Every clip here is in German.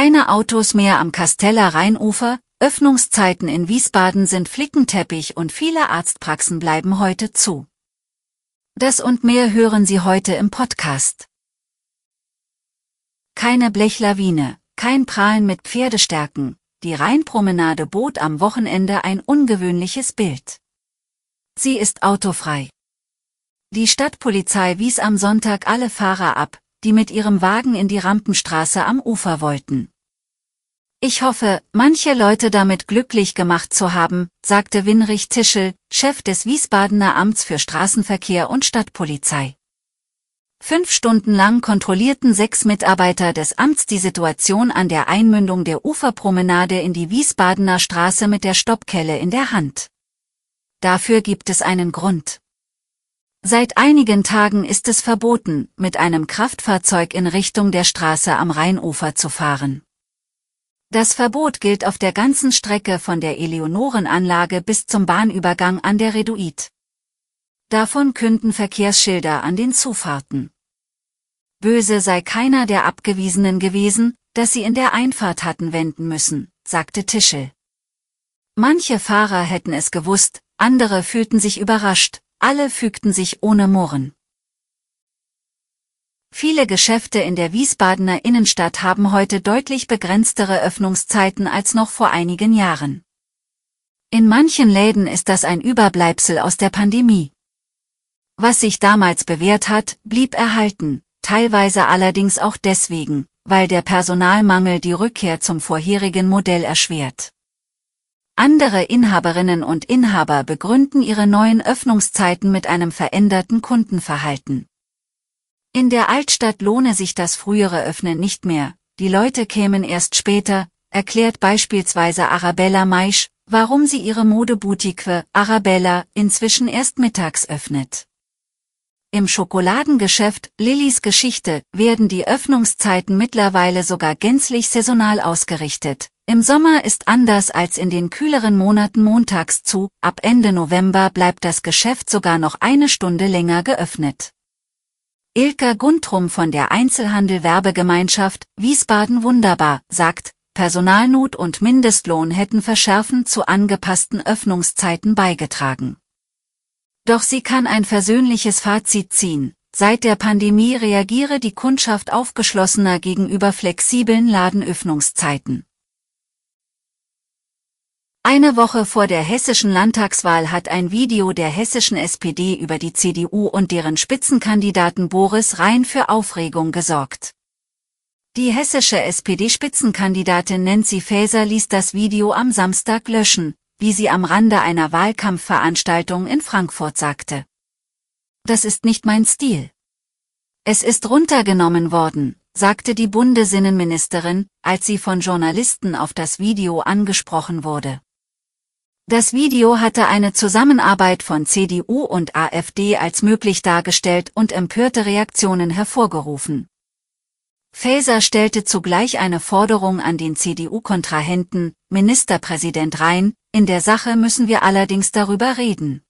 Keine Autos mehr am Kasteller Rheinufer, Öffnungszeiten in Wiesbaden sind Flickenteppich und viele Arztpraxen bleiben heute zu. Das und mehr hören Sie heute im Podcast. Keine Blechlawine, kein Prahlen mit Pferdestärken, die Rheinpromenade bot am Wochenende ein ungewöhnliches Bild. Sie ist autofrei. Die Stadtpolizei wies am Sonntag alle Fahrer ab, die mit ihrem Wagen in die Rampenstraße am Ufer wollten. Ich hoffe, manche Leute damit glücklich gemacht zu haben, sagte Winrich Tischel, Chef des Wiesbadener Amts für Straßenverkehr und Stadtpolizei. Fünf Stunden lang kontrollierten sechs Mitarbeiter des Amts die Situation an der Einmündung der Uferpromenade in die Wiesbadener Straße mit der Stoppkelle in der Hand. Dafür gibt es einen Grund. Seit einigen Tagen ist es verboten, mit einem Kraftfahrzeug in Richtung der Straße am Rheinufer zu fahren. Das Verbot gilt auf der ganzen Strecke von der Eleonorenanlage bis zum Bahnübergang an der Reduit. Davon künden Verkehrsschilder an den Zufahrten. Böse sei keiner der Abgewiesenen gewesen, dass sie in der Einfahrt hatten wenden müssen, sagte Tischel. Manche Fahrer hätten es gewusst, andere fühlten sich überrascht, alle fügten sich ohne Murren. Viele Geschäfte in der Wiesbadener Innenstadt haben heute deutlich begrenztere Öffnungszeiten als noch vor einigen Jahren. In manchen Läden ist das ein Überbleibsel aus der Pandemie. Was sich damals bewährt hat, blieb erhalten, teilweise allerdings auch deswegen, weil der Personalmangel die Rückkehr zum vorherigen Modell erschwert. Andere Inhaberinnen und Inhaber begründen ihre neuen Öffnungszeiten mit einem veränderten Kundenverhalten. In der Altstadt lohne sich das frühere Öffnen nicht mehr, die Leute kämen erst später, erklärt beispielsweise Arabella Maisch, warum sie ihre Modeboutique Arabella inzwischen erst mittags öffnet. Im Schokoladengeschäft Lillys Geschichte werden die Öffnungszeiten mittlerweile sogar gänzlich saisonal ausgerichtet. Im Sommer ist anders als in den kühleren Monaten montags zu, ab Ende November bleibt das Geschäft sogar noch eine Stunde länger geöffnet. Ilka Guntrum von der Einzelhandel Werbegemeinschaft Wiesbaden Wunderbar sagt, Personalnot und Mindestlohn hätten verschärfend zu angepassten Öffnungszeiten beigetragen. Doch sie kann ein versöhnliches Fazit ziehen. Seit der Pandemie reagiere die Kundschaft aufgeschlossener gegenüber flexiblen Ladenöffnungszeiten. Eine Woche vor der hessischen Landtagswahl hat ein Video der hessischen SPD über die CDU und deren Spitzenkandidaten Boris Rhein für Aufregung gesorgt. Die hessische SPD-Spitzenkandidatin Nancy Faeser ließ das Video am Samstag löschen, wie sie am Rande einer Wahlkampfveranstaltung in Frankfurt sagte. Das ist nicht mein Stil. Es ist runtergenommen worden, sagte die Bundesinnenministerin, als sie von Journalisten auf das Video angesprochen wurde. Das Video hatte eine Zusammenarbeit von CDU und AfD als möglich dargestellt und empörte Reaktionen hervorgerufen. Faeser stellte zugleich eine Forderung an den CDU-Kontrahenten, Ministerpräsident Rhein, in der Sache müssen wir allerdings darüber reden.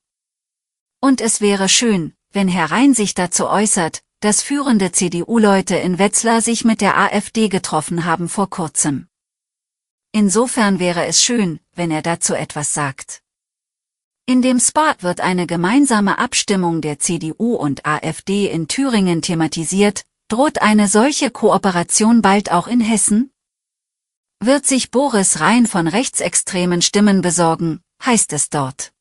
Und es wäre schön, wenn Herr Rhein sich dazu äußert, dass führende CDU-Leute in Wetzlar sich mit der AfD getroffen haben vor kurzem. Insofern wäre es schön, wenn er dazu etwas sagt. In dem Spot wird eine gemeinsame Abstimmung der CDU und AfD in Thüringen thematisiert, droht eine solche Kooperation bald auch in Hessen? Wird sich Boris Rhein von rechtsextremen Stimmen besorgen, heißt es dort.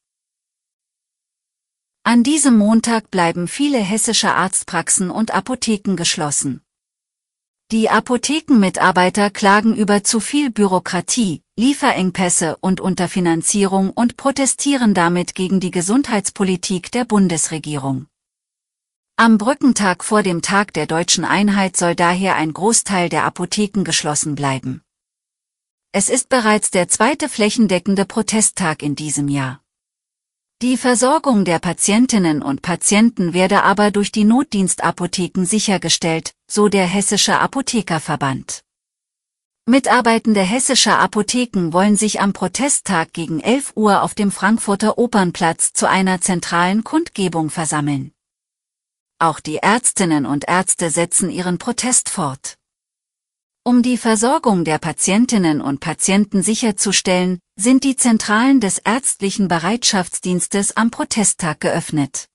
An diesem Montag bleiben viele hessische Arztpraxen und Apotheken geschlossen. Die Apothekenmitarbeiter klagen über zu viel Bürokratie, Lieferengpässe und Unterfinanzierung und protestieren damit gegen die Gesundheitspolitik der Bundesregierung. Am Brückentag vor dem Tag der deutschen Einheit soll daher ein Großteil der Apotheken geschlossen bleiben. Es ist bereits der zweite flächendeckende Protesttag in diesem Jahr. Die Versorgung der Patientinnen und Patienten werde aber durch die Notdienstapotheken sichergestellt, so der Hessische Apothekerverband. Mitarbeitende hessischer Apotheken wollen sich am Protesttag gegen 11 Uhr auf dem Frankfurter Opernplatz zu einer zentralen Kundgebung versammeln. Auch die Ärztinnen und Ärzte setzen ihren Protest fort. Um die Versorgung der Patientinnen und Patienten sicherzustellen, sind die Zentralen des ärztlichen Bereitschaftsdienstes am Protesttag geöffnet.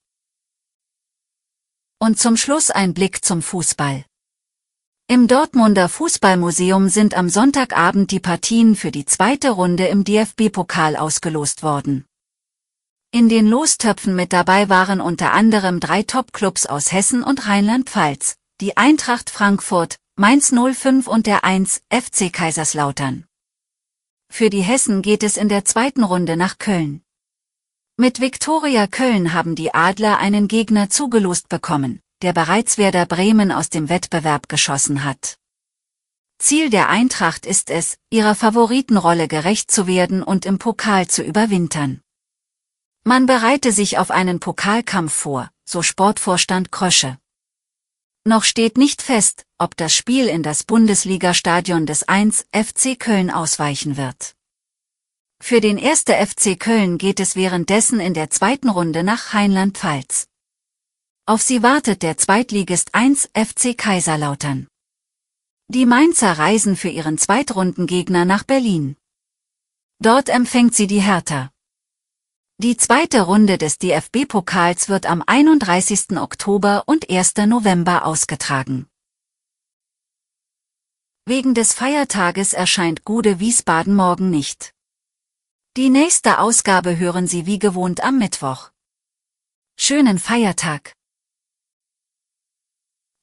Und zum Schluss ein Blick zum Fußball. Im Dortmunder Fußballmuseum sind am Sonntagabend die Partien für die zweite Runde im DFB-Pokal ausgelost worden. In den Lostöpfen mit dabei waren unter anderem drei Topclubs aus Hessen und Rheinland-Pfalz, die Eintracht Frankfurt, Mainz 05 und der 1 FC Kaiserslautern. Für die Hessen geht es in der zweiten Runde nach Köln. Mit Viktoria Köln haben die Adler einen Gegner zugelost bekommen, der bereits Werder Bremen aus dem Wettbewerb geschossen hat. Ziel der Eintracht ist es, ihrer Favoritenrolle gerecht zu werden und im Pokal zu überwintern. Man bereite sich auf einen Pokalkampf vor, so Sportvorstand Krösche. Noch steht nicht fest, ob das Spiel in das Bundesligastadion des 1 FC Köln ausweichen wird. Für den 1. FC Köln geht es währenddessen in der zweiten Runde nach Rheinland-Pfalz. Auf sie wartet der Zweitligist 1 FC Kaiserlautern. Die Mainzer reisen für ihren Zweitrundengegner nach Berlin. Dort empfängt sie die Hertha. Die zweite Runde des DFB-Pokals wird am 31. Oktober und 1. November ausgetragen. Wegen des Feiertages erscheint Gude Wiesbaden morgen nicht. Die nächste Ausgabe hören Sie wie gewohnt am Mittwoch. Schönen Feiertag!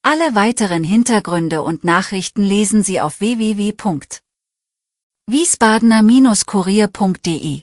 Alle weiteren Hintergründe und Nachrichten lesen Sie auf www.wiesbadener-kurier.de.